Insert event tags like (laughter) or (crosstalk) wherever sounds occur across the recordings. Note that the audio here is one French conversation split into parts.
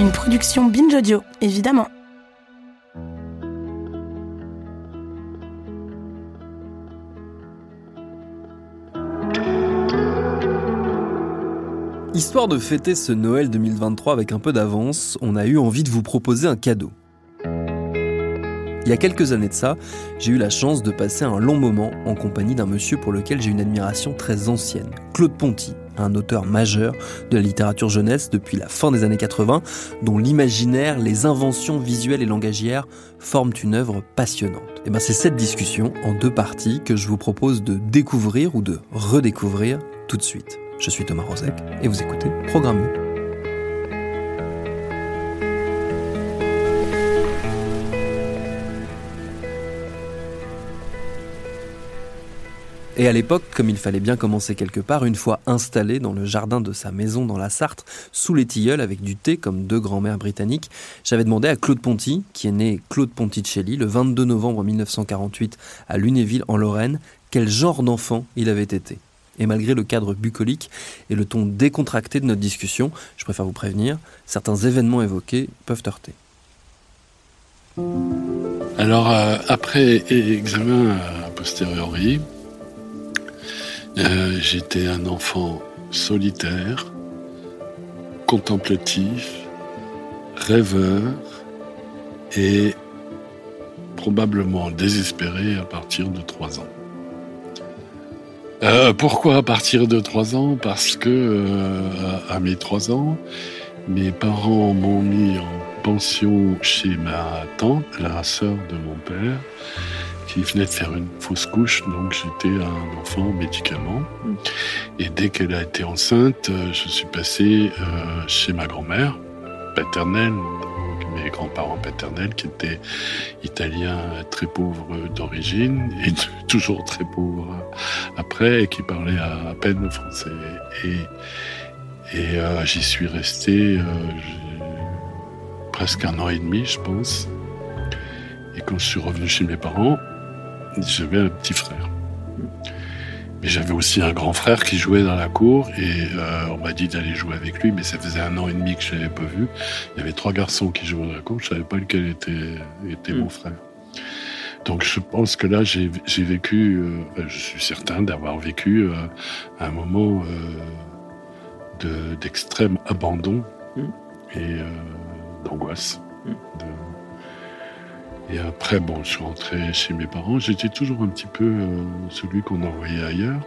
Une production Binge Audio, évidemment. Histoire de fêter ce Noël 2023 avec un peu d'avance, on a eu envie de vous proposer un cadeau. Il y a quelques années de ça, j'ai eu la chance de passer un long moment en compagnie d'un monsieur pour lequel j'ai une admiration très ancienne, Claude Ponty, un auteur majeur de la littérature jeunesse depuis la fin des années 80, dont l'imaginaire, les inventions visuelles et langagières forment une œuvre passionnante. Et ben c'est cette discussion en deux parties que je vous propose de découvrir ou de redécouvrir tout de suite. Je suis Thomas Rozek et vous écoutez Programme. Et à l'époque, comme il fallait bien commencer quelque part, une fois installé dans le jardin de sa maison dans la Sarthe, sous les tilleuls avec du thé comme deux grands-mères britanniques, j'avais demandé à Claude Ponty, qui est né Claude Ponticelli le 22 novembre 1948 à Lunéville en Lorraine, quel genre d'enfant il avait été. Et malgré le cadre bucolique et le ton décontracté de notre discussion, je préfère vous prévenir, certains événements évoqués peuvent heurter. Alors, euh, après examen a posteriori, euh, j'étais un enfant solitaire, contemplatif, rêveur et probablement désespéré à partir de 3 ans. Euh, pourquoi à partir de 3 ans? Parce que euh, à mes 3 ans, mes parents m'ont mis en pension chez ma tante, la sœur de mon père, qui venait de faire une fausse couche, donc j'étais un enfant médicament. Et dès qu'elle a été enceinte, euh, je suis passé chez ma grand-mère paternelle, mes grands-parents paternels qui étaient italiens très pauvres d'origine et (laughs) toujours très pauvres après et qui parlaient à, peine le français. Et, et euh, j'y suis resté euh, presque un an et demi, je pense. Et quand je suis revenu chez mes parents, j'avais un petit frère. Mais j'avais aussi un grand frère qui jouait dans la cour et euh, on m'a dit d'aller jouer avec lui, mais ça faisait un an et demi que je l'avais pas vu. Il y avait trois garçons qui jouaient dans la cour, je savais pas lequel était, était mon hmm. frère. Donc je pense que là j'ai vécu, euh, je suis certain d'avoir vécu euh, un moment d'extrême abandon hmm. et d'angoisse. Hmm. Et après, bon, je suis rentré chez mes parents. J'étais toujours un petit peu euh, celui qu'on envoyait ailleurs.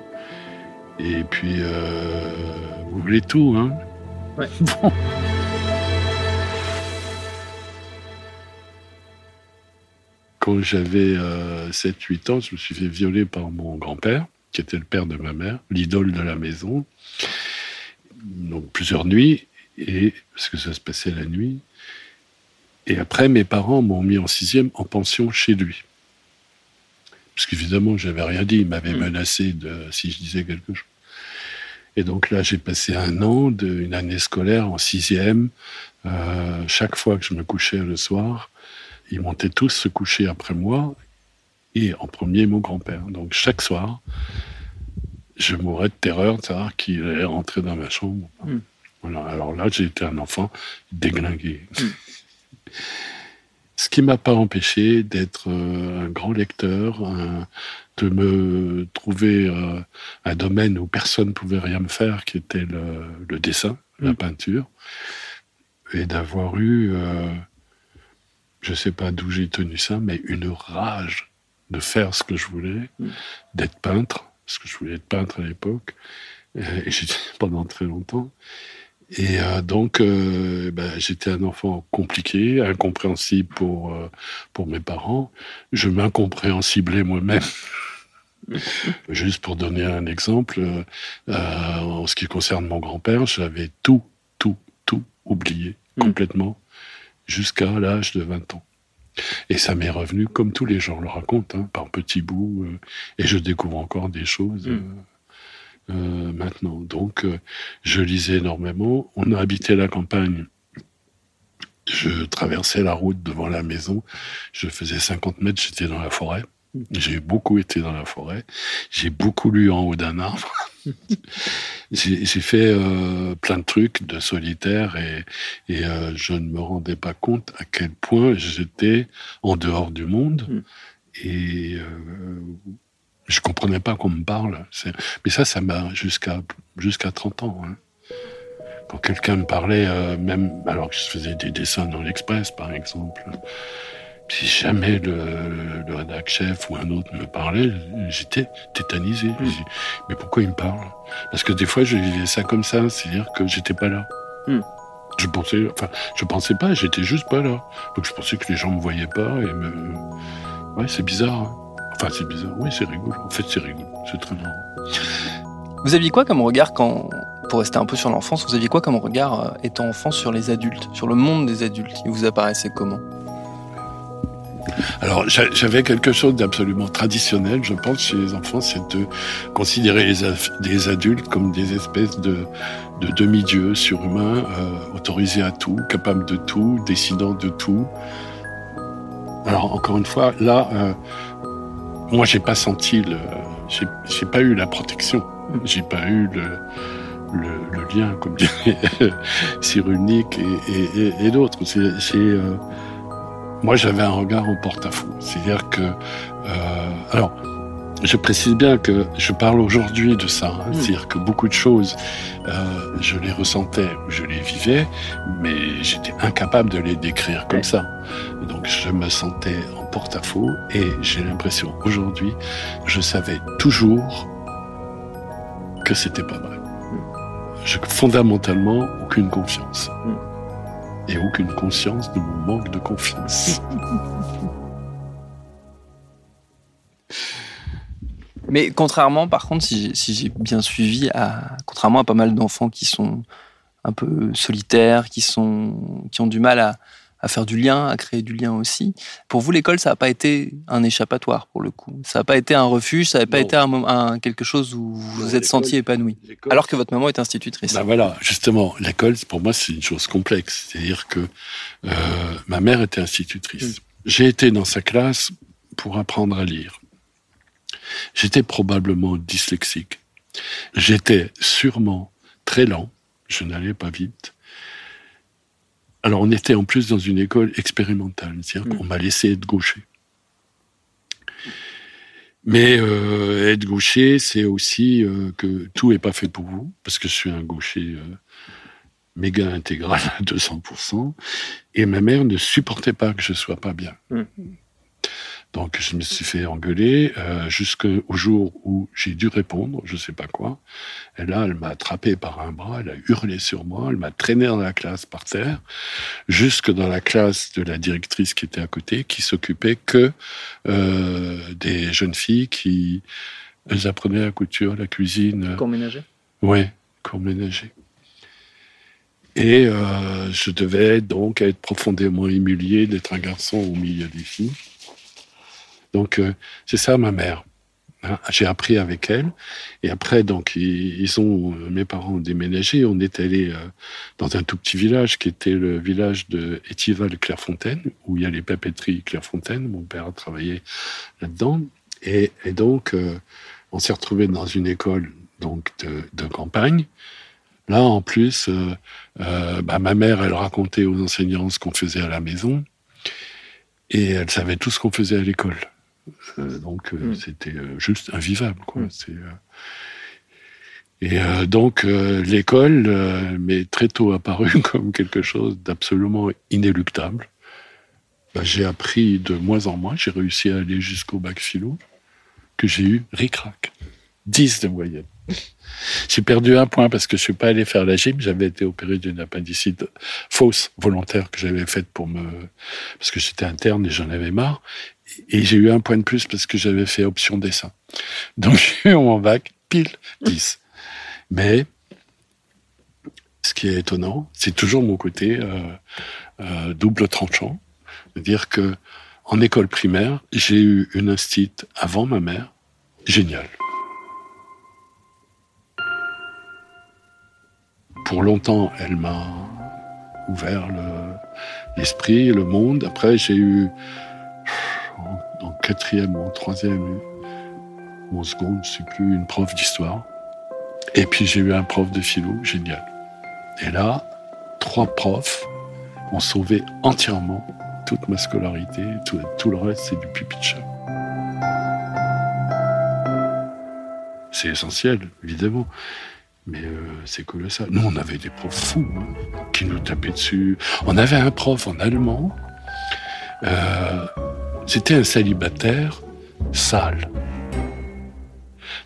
Et puis, euh, vous voulez tout, hein? Ouais. (laughs) Bon. Quand j'avais 7-8 euh, ans, je me suis fait violer par mon grand-père, qui était le père de ma mère, l'idole de la maison. Donc plusieurs nuits, et parce que ça se passait la nuit. Et après, mes parents m'ont mis en sixième en pension chez lui. Parce qu'évidemment, j'avais rien dit. Il m'avait hmm. menacé de, si je disais quelque chose. Et donc là, j'ai passé un an, de, une année scolaire en sixième. Euh, chaque fois que je me couchais le soir, ils montaient tous se coucher après moi. Et en premier, mon grand-père. Donc chaque soir, je mourrais de terreur de savoir qu'il allait rentrer dans ma chambre. Hmm. Voilà. Alors là, j'ai été un enfant déglingué. Hmm. Ce qui m'a pas empêché d'être euh, un grand lecteur, de me trouver euh, un domaine où personne ne pouvait rien me faire, qui était le, dessin, la mm. peinture. et d'avoir eu, je ne sais pas d'où j'ai tenu ça, mais une rage de faire ce que je voulais, mm. d'être peintre, parce que je voulais être peintre à l'époque, et j'étais pendant très longtemps. Et euh, donc, euh, ben, j'étais un enfant compliqué, incompréhensible pour, euh, pour mes parents. Je m'incompréhensiblais moi-même. (laughs) Juste pour donner un exemple, en ce qui concerne mon grand-père, j'avais tout, tout, tout oublié hmm. complètement jusqu'à l'âge de 20 ans. Et ça m'est revenu comme tous les gens le racontent, hein, par petits bouts, et je découvre encore des choses. Hmm. Euh, maintenant. Donc, euh, je lisais énormément. On a habité la campagne. Je traversais la route devant la maison. Je faisais 50 mètres, j'étais dans la forêt. J'ai beaucoup été dans la forêt. J'ai beaucoup lu en haut d'un arbre. (laughs) j'ai fait euh, plein de trucs de solitaire et, et je ne me rendais pas compte à quel point j'étais en dehors du monde. Mm. Et je comprenais pas qu'on me parle. Mais ça, ça m'a jusqu'à jusqu'à 30 ans. Hein. Quand quelqu'un me parlait, euh, même alors que je faisais des dessins dans l'Express, par exemple, si jamais le, le rédac chef ou un autre me parlait, j'étais tétanisé. Mm. mais pourquoi il me parle? Parce que des fois, je vivais ça comme ça, c'est-à-dire que j'étais pas là. Mm. Je pensais, enfin, je pensais pas, j'étais juste pas là. Donc je pensais que les gens me voyaient pas et me. Ouais, c'est bizarre. Hein. Enfin, c'est bizarre. Oui, c'est rigolo. En fait, c'est rigolo. C'est très marrant. Vous aviez quoi comme regard quand, pour rester un peu sur l'enfance, vous aviez quoi comme regard euh, étant enfant sur les adultes, sur le monde des adultes? Il vous apparaissait comment? Alors, j'avais quelque chose d'absolument traditionnel, je pense, chez les enfants, c'est de considérer les, adultes comme des espèces de, de demi-dieux surhumains, euh, autorisés à tout, capables de tout, décidant de tout. Alors, encore une fois, là, euh, moi, j'ai pas senti le, j'ai pas eu la protection. J'ai pas eu le, le, le, lien, comme (laughs) dirait Cyrulnik et, et, et d'autres. C'est, euh, moi, j'avais un regard en porte-à-faux. C'est-à-dire que, euh, alors, je précise bien que je parle aujourd'hui de ça. Hein. Mm. C'est-à-dire que beaucoup de choses, euh, je les ressentais, je les vivais, mais j'étais incapable de les décrire comme ça. Donc je me sentais en porte-à-faux et j'ai l'impression aujourd'hui, je savais toujours que c'était pas vrai. J'ai fondamentalement aucune confiance. Mm. Et aucune conscience de mon manque de confiance. (laughs) Mais contrairement, par contre, si, j'ai bien suivi, à, contrairement à pas mal d'enfants qui sont un peu solitaires, qui, sont, qui ont du mal à, faire du lien, à créer du lien aussi. Pour vous, l'école, ça n'a pas été un échappatoire pour le coup. Ça n'a pas été un refuge, ça n'a pas été un, quelque chose où vous vous êtes senti épanoui. Alors que votre maman est institutrice. Ben voilà, justement, l'école, pour moi, c'est une chose complexe. C'est-à-dire que euh, ma mère était institutrice. Mm. J'ai été dans sa classe pour apprendre à lire. J'étais probablement dyslexique. J'étais sûrement très lent. Je n'allais pas vite. Alors, on était en plus dans une école expérimentale, c'est-à-dire qu'on m'a laissé être gaucher. Mais euh, être gaucher, c'est aussi euh, que tout n'est pas fait pour vous, parce que je suis un gaucher euh, méga intégral à 200%, et ma mère ne supportait pas que je sois pas bien. Mmh. Donc je me suis fait engueuler euh, jusqu'au jour où j'ai dû répondre, je sais pas quoi. Et là, elle m'a attrapé par un bras, elle a hurlé sur moi, elle m'a traîné dans la classe par terre, jusque dans la classe de la directrice qui était à côté, qui s'occupait que euh, des jeunes filles qui elles apprenaient la couture, la cuisine. Cours ménager? Oui, cours ménager. Et euh, je devais donc être profondément humilié d'être un garçon au milieu des filles. Donc euh, c'est ça ma mère. Hein, j'ai appris avec elle. Et après, donc, ils, ont, euh, mes parents ont déménagé. On est allé euh, dans un tout petit village qui était le village de Étival-Clairefontaine, où il y a les papeteries Clairefontaine. Mon père a travaillé là-dedans. Et, donc, on s'est retrouvé dans une école donc de, campagne. Là, en plus, bah, ma mère, elle racontait aux enseignants ce qu'on faisait à la maison. Et elle savait tout ce qu'on faisait à l'école. Euh, donc euh, mm. c'était euh, juste invivable. Quoi. Mm. Et euh, donc euh, l'école euh, m'est très tôt apparu (laughs) comme quelque chose d'absolument inéluctable. Bah, j'ai appris de moins en moins, j'ai réussi à aller jusqu'au bac philo, que j'ai eu ric-rac. 10 de moyenne. (laughs) J'ai perdu un point parce que je suis pas allé faire la gym. J'avais été opéré d'une appendicite fausse, volontaire, que j'avais faite pour me, parce que j'étais interne et j'en avais marre. Et j'ai eu un point de plus parce que j'avais fait option dessin. Donc (laughs) j'ai eu mon bac pile 10. Mais ce qui est étonnant, c'est toujours mon côté euh, euh, double tranchant. C'est-à-dire que en école primaire, j'ai eu une instite avant ma mère, géniale. Pour longtemps, elle m'a ouvert l'esprit, le, monde. Après, j'ai eu en, quatrième ou en troisième ou en seconde, je sais plus, une prof d'histoire. Et puis j'ai eu un prof de philo, génial. Et là, trois profs ont sauvé entièrement toute ma scolarité. Tout, tout le reste, c'est du pipi de. C'est essentiel, évidemment. Mais euh, c'est colossal. Nous, on avait des profs fous hein, qui nous tapaient dessus. On avait un prof en allemand. Euh, C'était un célibataire sale.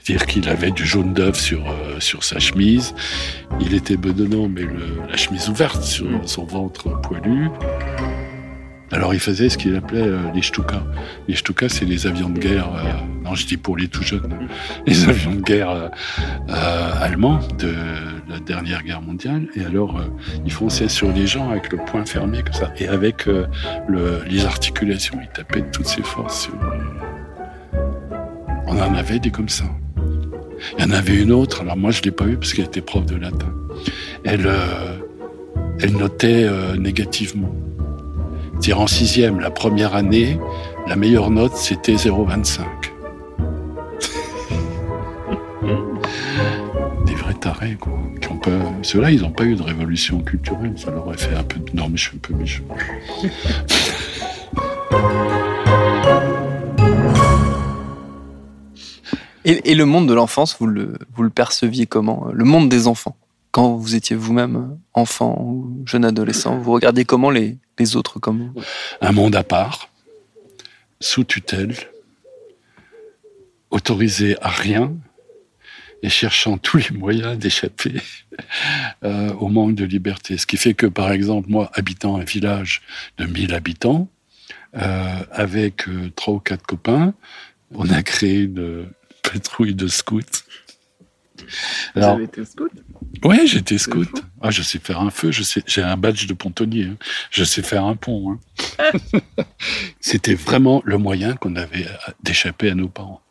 C'est-à-dire qu'il avait du jaune d'œuf sur, euh, sa chemise. Il était bedonnant, mais la chemise ouverte sur son ventre poilu. Alors il faisait ce qu'il appelait euh, les Stuka. Les Stuka, c'est les avions de guerre. Euh, non, je dis pour les tout jeunes. hein, les avions de guerre euh, allemands de la dernière guerre mondiale. Et alors, ils fonçaient sur les gens avec le poing fermé comme ça, et avec le, les articulations. Ils tapaient de toutes ses forces. On en avait des comme ça. Il y en avait une autre. Alors moi, je l'ai pas eu parce qu'elle était prof de latin. Elle, elle notait négativement. C'est-à-dire en sixième, la première année, la meilleure note, c'était 0,25. (laughs) Des vrais tarés, quoi. Qui ont pas... Ceux-là, ils n'ont pas eu de révolution culturelle. Ça leur aurait fait un peu... De... Non, mais je suis un peu méchant. (laughs) Et, et le monde de l'enfance, vous le, vous le perceviez comment? Le monde des enfants? Quand vous étiez vous-même enfant ou jeune adolescent, vous regardiez comment les, les autres comme vous Un monde à part, sous tutelle, autorisé à rien et cherchant tous les moyens d'échapper euh, au manque de liberté. Ce qui fait que, par exemple, moi, habitant un village de 1000 habitants, euh, avec euh, trois ou quatre copains, on a créé une patrouille de scouts. Alors, Vous avez été scout Oui, j'étais scout. Ah, je sais faire un feu, je sais, j'ai un badge de pontonnier. Hein. Je sais faire un pont. Hein. (laughs) C'était vraiment le moyen qu'on avait d'échapper à nos parents.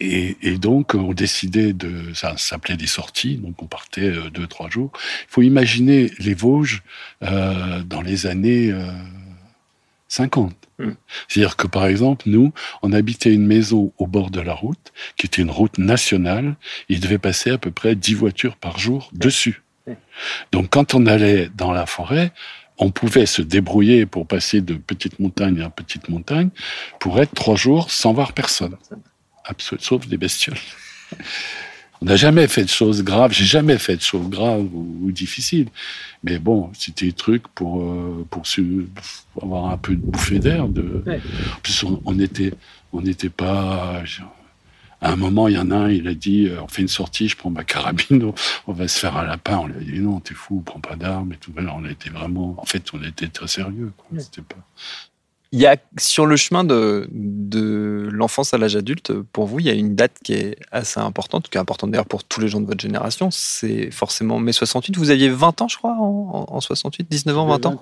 Et, et, donc, on décidait de. Ça s'appelait des sorties, donc on partait euh, deux, trois jours. Il faut imaginer les Vosges euh, dans les années euh, 50. Mm. C'est-à-dire que, par exemple, nous, on habitait une maison au bord de la route, qui était une route nationale. Il devait passer à peu près 10 voitures par jour dessus. Mm. Donc, quand on allait dans la forêt, on pouvait se débrouiller pour passer de petite montagne à petite montagne pour être trois jours sans voir personne. Sauf des bestioles. (laughs) On n'a jamais fait de choses graves. J'ai jamais fait de choses graves ou, ou difficiles. Mais bon, c'était des trucs pour euh, pour, avoir un peu de bouffée d'air. De... Ouais. En plus, on, on était on n'était pas. À un moment, il y en a un, il a dit euh, on fait une sortie, je prends ma carabine, (laughs) on, va se faire un lapin. On lui a dit non, t'es fou, prends pas d'armes et tout. On était vraiment. En fait, on était très sérieux. Quoi. Ouais. C'était pas. Il y a sur le chemin de, de l'enfance à l'âge adulte, pour vous, il y a une date qui est assez importante, qui est importante d'ailleurs pour tous les gens de votre génération. C'est forcément mai 68. Vous aviez 20 ans, je crois, en, en 68, 19 ans, 20 ans?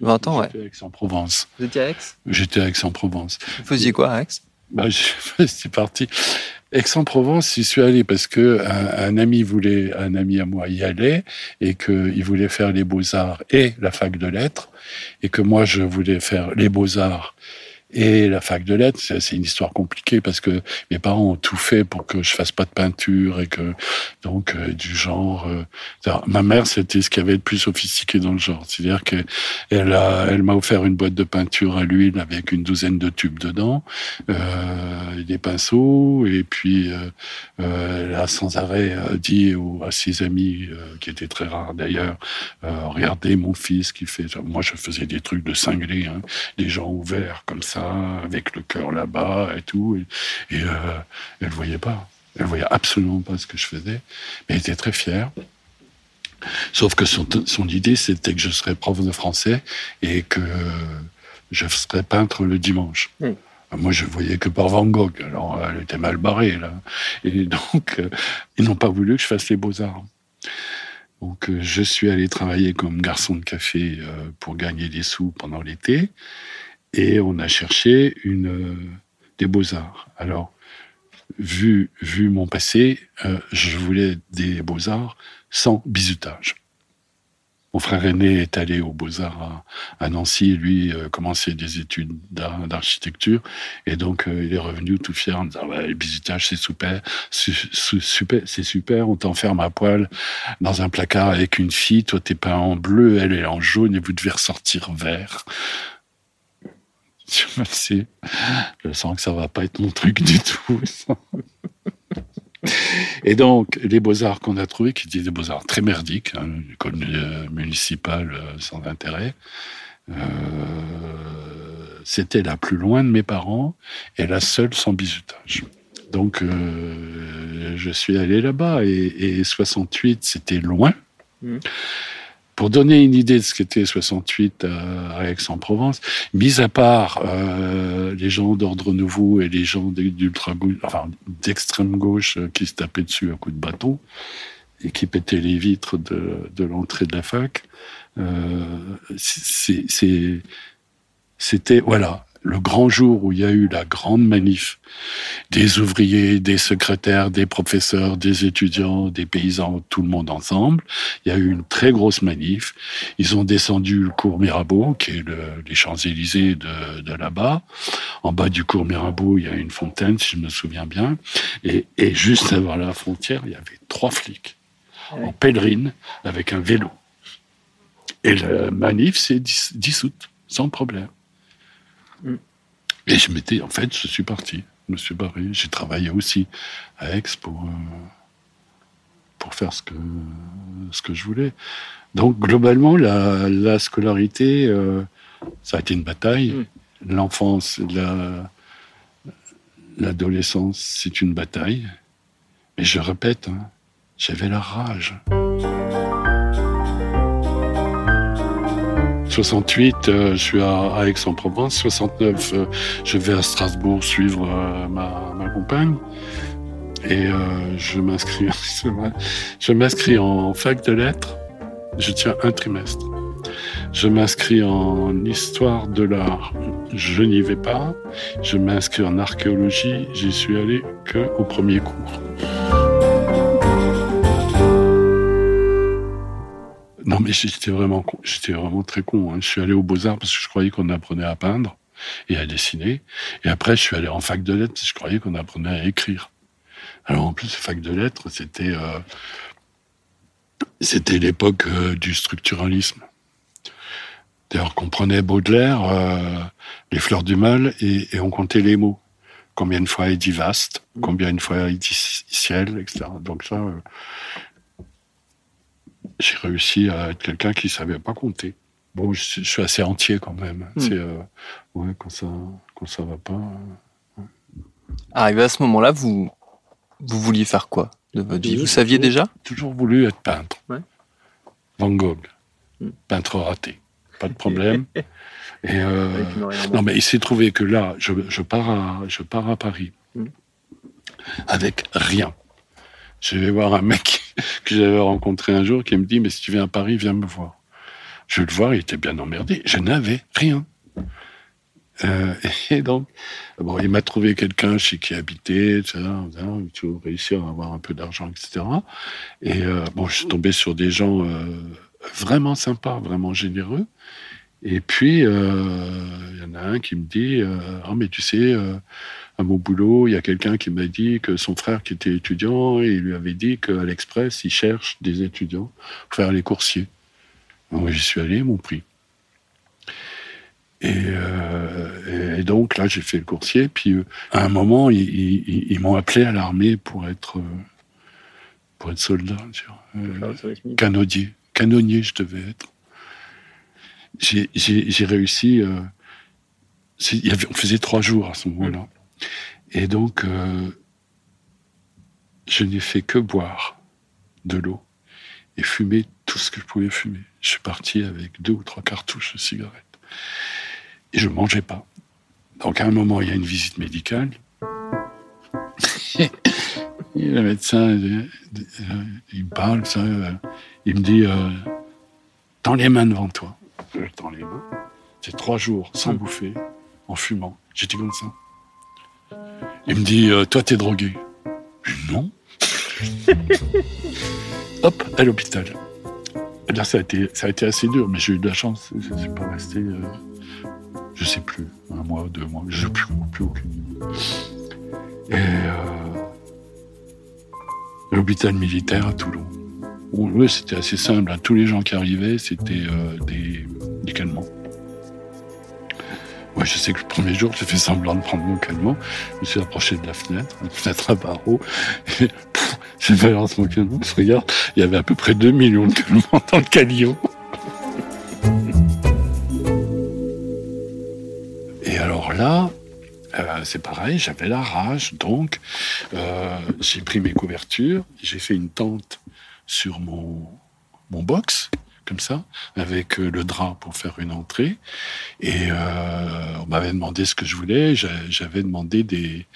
20 ans, ouais. J'étais à Aix-en-Provence. Vous étiez à Aix? J'étais à Aix-en-Provence. Vous faisiez quoi à Aix? Bah, (laughs) C'est parti. Aix-en-Provence, j'y suis allé parce que un, un, ami voulait, un ami à moi y allait et qu'il voulait faire les beaux-arts et la fac de lettres et que moi je voulais faire les beaux-arts Et la fac de lettres, c'est une histoire compliquée parce que mes parents ont tout fait pour que je fasse pas de peinture et que donc euh, du genre. Euh, ma mère, c'était ce qu'il y avait de plus sophistiqué dans le genre, c'est-à-dire que elle a, elle m'a offert une boîte de peinture à l'huile avec une douzaine de tubes dedans, euh, des pinceaux, et puis elle a sans arrêt dit à ses amis, qui étaient très rares d'ailleurs, regardez mon fils qui fait. Moi, je faisais des trucs de cinglé, hein, des gens ouverts comme ça avec le cœur là-bas et tout. Et, euh, elle ne voyait pas. Elle voyait absolument pas ce que je faisais. Mais elle était très fière. Sauf que son, idée, c'était que je serais prof de français et que je serais peintre le dimanche. Hmm. Moi, je voyais que par Van Gogh. Alors, elle était mal barrée, là. Et donc, euh, ils n'ont pas voulu que je fasse les beaux-arts. Donc, euh, je suis allé travailler comme garçon de café pour gagner des sous pendant l'été. Et on a cherché une, euh, des beaux-arts. Alors, vu, vu mon passé, euh, je voulais des beaux-arts sans bizutage. Mon frère aîné est allé aux Beaux-Arts à, Nancy, lui euh, commençait des études d'architecture, et donc il est revenu tout fier en disant ouais, le bizutage c'est super, super, c'est super, on t'enferme à poil dans un placard avec une fille, toi t'es peint en bleu, elle est en jaune, et vous devez ressortir vert. (laughs) Je sais. Je sens que ça va pas être mon truc du tout. (laughs) Et donc, les beaux-arts qu'on a trouvés, qui étaient des beaux-arts très merdiques, hein, une école euh, municipale euh, sans intérêt, euh, c'était la plus loin de mes parents et la seule sans bizutage. Donc, je suis allé là-bas et, 68, c'était loin. Mmh. Pour donner une idée de ce qu'était 68 à Aix-en-Provence, mis à part euh, les gens d'ordre nouveau et les gens enfin d'extrême gauche euh, qui se tapaient dessus à coups de bâton et qui pétaient les vitres de, de l'entrée de la fac, euh, c'était voilà le grand jour où il y a eu la grande manif des ouvriers, des secrétaires, des professeurs, des étudiants, des paysans, tout le monde ensemble. Il y a eu une très grosse manif. Ils ont descendu le cours Mirabeau, qui est le, les Champs-Élysées de, de là-bas. En bas du cours Mirabeau, il y a une fontaine, si je me souviens bien. Et, et juste avant la frontière, il y avait trois flics en pèlerine avec un vélo. Et la manif s'est dissoute, sans problème. Et je m'étais, en fait, je suis parti. Je me suis barré. J'ai travaillé aussi à Aix pour, euh, pour faire ce que, ce que je voulais. Donc, globalement, la, la scolarité, euh, ça a été une bataille. Mm. L'enfance, la, l'adolescence, c'est une bataille. Mais je répète, hein, j'avais la rage. 68, euh, je suis à, Aix-en-Provence. 69, euh, je vais à Strasbourg suivre euh, ma, compagne. Et je m'inscris, je m'inscris en fac de lettres. Je tiens un trimestre. Je m'inscris en histoire de l'art. Je n'y vais pas. Je m'inscris en archéologie. J'y suis allé que au premier cours. Non, mais j'étais vraiment, j'étais vraiment très con. Hein. Je suis allé aux Beaux-Arts parce que je croyais qu'on apprenait à peindre et à dessiner. Et après, je suis allé en fac de lettres parce que je croyais qu'on apprenait à écrire. Alors, en plus, fac de lettres, c'était, euh, c'était l'époque euh, du structuralisme. D'ailleurs, qu'on prenait Baudelaire, euh, les fleurs du mal, et, et, on comptait les mots. Combien de fois il dit vaste, combien de fois il dit ciel, etc. Donc ça, j'ai réussi à être quelqu'un qui savait pas compter. Bon, je, suis assez entier quand même. Hmm. C'est euh, ouais, quand ça quand ça va pas. Euh, Arrivé à ce moment-là, vous vous vouliez faire quoi de votre vie? Vous saviez déjà? Toujours voulu être peintre. Van Gogh, hmm. peintre raté, pas de problème. (laughs) Et euh, non, mais il s'est trouvé que là, je, je, pars à je pars à Paris hmm. avec rien. Je vais voir un mec que j'avais rencontré un jour qui me dit Mais si tu viens à Paris, viens me voir. Je vais le voir, il était bien emmerdé. Je n'avais rien. Euh, (laughs) et donc, bon, il m'a trouvé quelqu'un chez qui etc. Il faut réussir à avoir un peu d'argent, etc. Et euh, bon, je suis tombé sur des gens euh, vraiment sympas, vraiment généreux. Et puis, il y en a un qui me dit Ah, mais tu sais, à mon boulot, il y a quelqu'un qui m'a dit que son frère qui était étudiant, il lui avait dit qu'à l'Express, il cherche des étudiants pour faire les coursiers. Donc j'y suis allé, ils m'ont pris. Et, donc là, j'ai fait le coursier. Puis à un moment, ils, m'ont appelé à l'armée pour être pour être soldat, canonnier, canonnier, je devais être j'ai réussi. Euh, on faisait trois jours à ce moment-là. Et donc, euh, je n'ai fait que boire de l'eau et fumer tout ce que je pouvais fumer. Je suis parti avec deux ou trois cartouches de cigarettes. Et je ne mangeais pas. Donc, à un moment, il y a une visite médicale. (laughs) et le médecin, euh, il, me parle, ça, il me dit Tends les mains devant toi je tends les mains. C'est trois jours sans bouffer, en fumant. J'étais comme ça. Il me dit, euh, toi, t'es drogué. Je dis, non. (laughs) Hop, à l'hôpital. Là, ça a, été, ça a été assez dur, mais j'ai eu de la chance. Je ne suis pas resté, euh, je sais plus, un mois, deux mois. Je n'ai plus, plus aucune Et euh, l'hôpital militaire à Toulon. Oui, c'était assez simple. Hein. Tous les gens qui arrivaient, c'était euh, des, des, calmants. Moi, je sais que le premier jour, j'ai fait semblant de prendre mon calmant. Je me suis approché de la fenêtre, une fenêtre à barreaux. J'ai balancé mon calmant. Je regarde, il y avait à peu près 2 millions de calmants dans le calion. Et alors là, euh, c'est pareil, j'avais la rage, donc euh, j'ai pris mes couvertures, j'ai fait une tente sur mon box, comme ça, avec euh, le drap pour faire une entrée. Et euh, on m'avait demandé ce que je voulais. J'avais demandé des,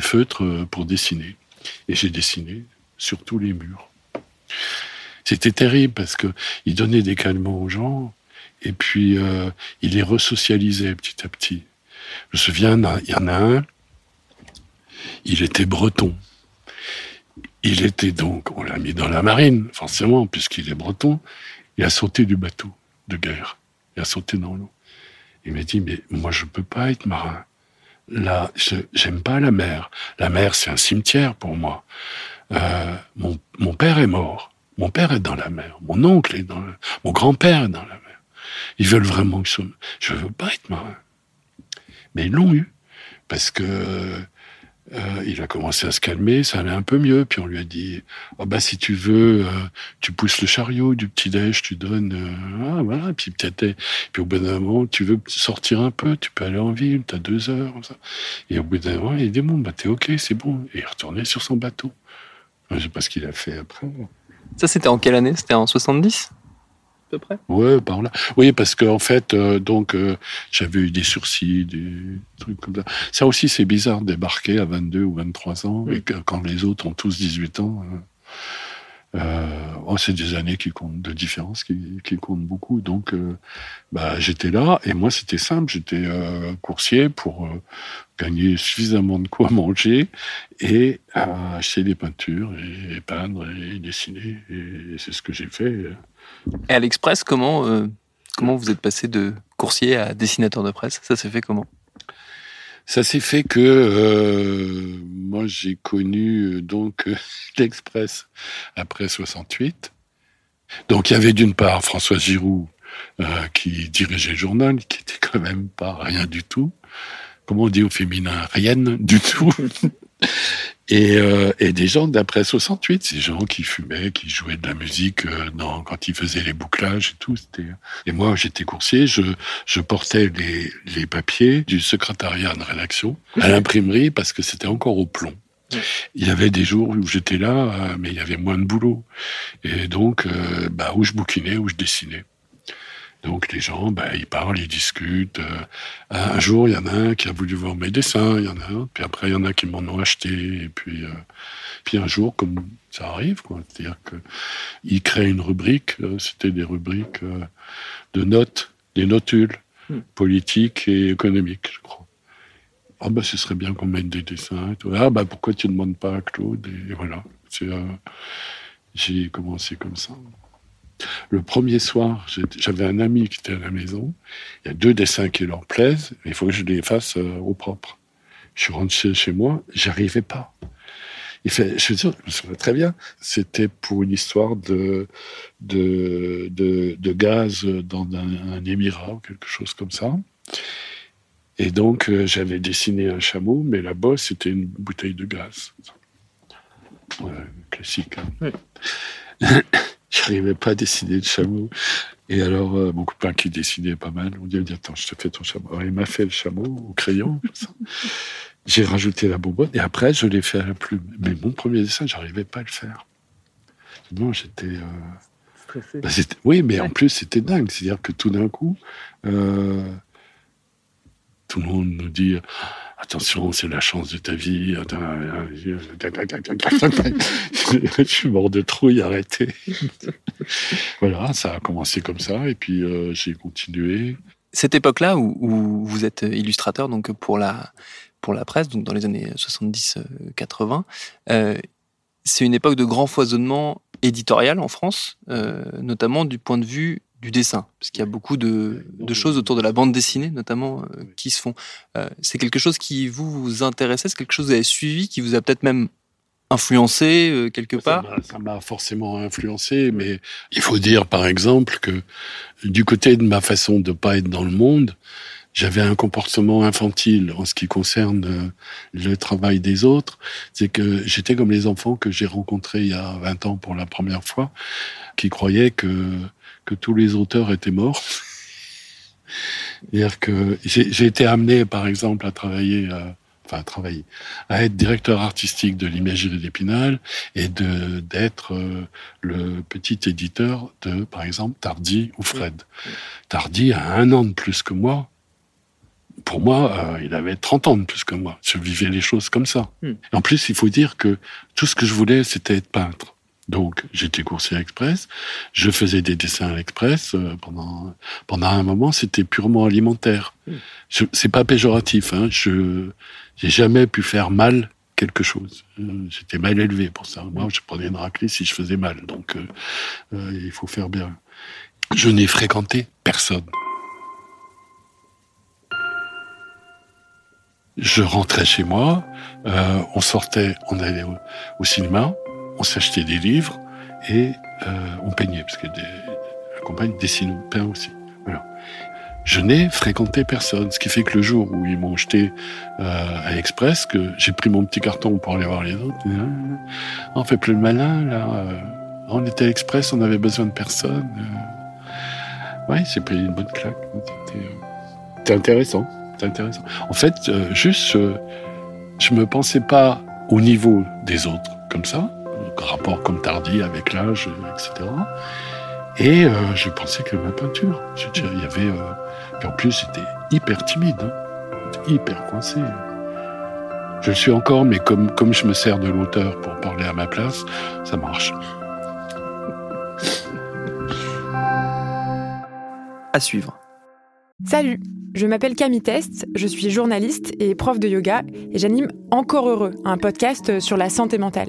feutres euh, pour dessiner. Et j'ai dessiné sur tous les murs. C'était terrible parce que il donnait des calmants aux gens et puis il les resocialisait petit à petit. Je me souviens, il y en a un, il était breton. Il était donc, on l'a mis dans la marine, forcément, puisqu'il est breton. Il a sauté du bateau de guerre. Il a sauté dans l'eau. Il m'a dit, mais moi, je ne peux pas être marin. Là, j'aime pas la mer. La mer, c'est un cimetière pour moi. Euh, mon, mon, père est mort. Mon père est dans la mer. Mon oncle est dans la... Mon grand-père est dans la mer. Ils veulent vraiment que je... Je veux pas être marin. Mais ils l'ont eu. Parce que euh, il a commencé à se calmer, ça allait un peu mieux. Puis on lui a dit oh bah si tu veux, euh, tu pousses le chariot du petit déj, tu donnes euh, ah, voilà. Puis peut-être puis au bout d'un moment, tu veux sortir un peu, tu peux aller en ville, t'as deux heures comme ça. Et au bout d'un moment, il dit bon bah t'es ok, c'est bon. Et il retourné sur son bateau. Je sais pas ce qu'il a fait après. Ça c'était en quelle année? C'était en 70 peu près Ouais, par là. Oui, parce qu'en en fait, euh, donc, euh, j'avais eu des sursis, des trucs comme ça. Ça aussi, c'est bizarre de débarquer à 22 ou 23 ans, et quand les autres ont tous 18 ans. Euh, oh, c'est des années qui comptent, de différence qui, qui comptent beaucoup. Donc, bah, j'étais là, et moi, c'était simple. J'étais coursier pour gagner suffisamment de quoi (laughs) manger et acheter des peintures et, peindre et dessiner. Et c'est ce que j'ai fait. Et à l'Express, comment, euh, comment vous êtes passé de coursier à dessinateur de presse? Ça s'est fait comment? Ça s'est fait que euh, moi j'ai connu euh, donc (laughs) l'Express après 68. Donc il y avait d'une part François Giroud qui dirigeait le journal, qui était quand même pas rien du tout. Comment on dit au féminin? Rien du tout. (laughs) Et, euh, et, des gens d'après 68, ces gens qui fumaient, qui jouaient de la musique euh, dans, quand ils faisaient les bouclages et tout. Et moi, j'étais coursier, je, je portais les, les papiers du secrétariat de rédaction à l'imprimerie parce que c'était encore au plomb. Il y avait des jours où j'étais là, euh, mais il y avait moins de boulot. Et donc, euh, bah, où je bouquinais, où je dessinais. Donc les gens, ben, ils parlent, ils discutent. Euh, un jour, il y en a un qui a voulu voir mes dessins, il y en a un, puis après, il y en a qui m'en ont acheté. Et puis, euh, puis un jour, comme ça arrive, quoi, c'est-à-dire qu'ils créent une rubrique, euh, c'était des rubriques de notes, des notules hmm. politiques et économiques, je crois. Ah ben, ce serait bien qu'on mette des dessins. Et tout. Ah ben, pourquoi tu ne demandes pas à Claude? Et, voilà. J'ai commencé comme ça. Le premier soir, j'avais un ami qui était à la maison. Il y a deux dessins qui leur plaisent, mais il faut que je les fasse euh, au propre. Je suis rentré chez moi, j'arrivais pas. Il fait, je veux je me très bien. C'était pour une histoire de, de, de, gaz dans un, émirat ou quelque chose comme ça. Et donc, euh, j'avais dessiné un chameau, mais la bosse, c'était une bouteille de gaz. Ouais, classique. Hein. (laughs) J'arrivais pas à dessiner le chameau. Et alors, euh, mon copain qui dessinait pas mal, on dit, attends, je te fais ton chameau. Alors, il m'a fait le chameau au crayon. J'ai rajouté la bonbonne et après, je l'ai fait à la plume. Mais mon premier dessin, j'arrivais pas à le faire. Non, j'étais... Euh... Stressé. Bah, oui, mais en plus, c'était dingue. C'est-à-dire que tout d'un coup, euh, tout le monde nous dit attention, c'est la chance de ta vie. (laughs) Je suis mort de trouille, arrêtez. voilà, ça a commencé comme ça, et puis euh, j'ai continué. Cette époque-là où, vous êtes illustrateur donc pour la pour la presse, donc dans les années 70-80, euh, c'est une époque de grand foisonnement éditorial en France, euh, notamment du point de vue du dessin, parce qu'il y a beaucoup de, choses autour de la bande dessinée, notamment, euh, qui se font. Euh, c'est quelque chose qui vous, vous intéressait, c'est quelque chose que vous avez suivi, qui vous a peut-être même influencé euh, quelque part Ça m'a forcément influencé, mais il faut dire, par exemple, que du côté de ma façon de pas être dans le monde, j'avais un comportement infantile en ce qui concerne le travail des autres. C'est que j'étais comme les enfants que j'ai rencontrés il y a 20 ans pour la première fois, qui croyaient que que tous les auteurs étaient morts. C'est-à-dire que j'ai été amené, par exemple, à travailler, euh, enfin à travailler, à être directeur artistique de l'imagerie d'Épinal et de d'être euh, le petit éditeur de, par exemple, Tardy ou Fred. Tardy a un an de plus que moi. Pour moi, euh, il avait 30 ans de plus que moi. Je vivais les choses comme ça. Hmm. En plus, il faut dire que tout ce que je voulais, c'était être peintre. Donc, j'étais coursier express. Je faisais des dessins à l'express euh, pendant pendant un moment. C'était purement alimentaire. Ce C'est pas péjoratif. Hein. Je j'ai jamais pu faire mal quelque chose. Euh, j'étais mal élevé pour ça. Moi, je prenais une raclée si je faisais mal. Donc, euh, il faut faire bien. Je n'ai fréquenté personne. Je rentrais chez moi, on sortait, on allait au cinéma, on s'achetait des livres et euh, on peignait, parce que la compagne dessine peint aussi. Voilà. Je n'ai fréquenté personne, ce qui fait que le jour où ils m'ont jeté euh, à l'Express, que j'ai pris mon petit carton pour aller voir les autres, on fait plus le malin, là. Euh, on était à l'Express, on avait besoin de personne. ouais, j'ai pris une bonne claque. C'était intéressant. intéressant. En fait, juste, je me pensais pas au niveau des autres comme ça rapport comme tardi avec l'âge, etc. Et euh, je pensais que ma peinture, il y avait, euh, en plus j'étais hyper timide, hein. hyper coincé. Je le suis encore, mais comme, comme je me sers de l'auteur pour parler à ma place, ça marche. À suivre. Salut, je m'appelle Camille Test, je suis journaliste et prof de yoga et j'anime Encore Heureux, un podcast sur la santé mentale.